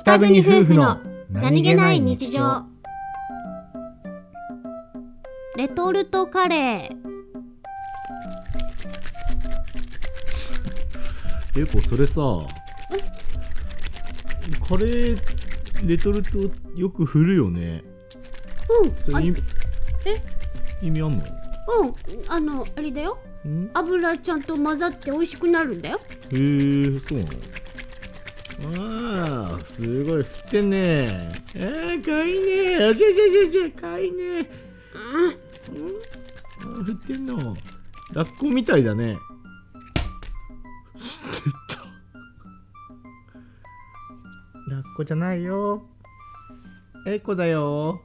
北国夫婦の何気ない日常。レトルトカレー。えこそれさカレーレトルトよく振るよね。そうんあれ意え？意味あんの？うんあのあれだよ。ん？油ちゃんと混ざって美味しくなるんだよ。へえそうなの？ああすごい振ってんね。えー、かいね。あじゃじゃじゃじゃかいね。うん？あ振ってんの。ラッコみたいだね。知ってた。ラッコじゃないよ。エコだよ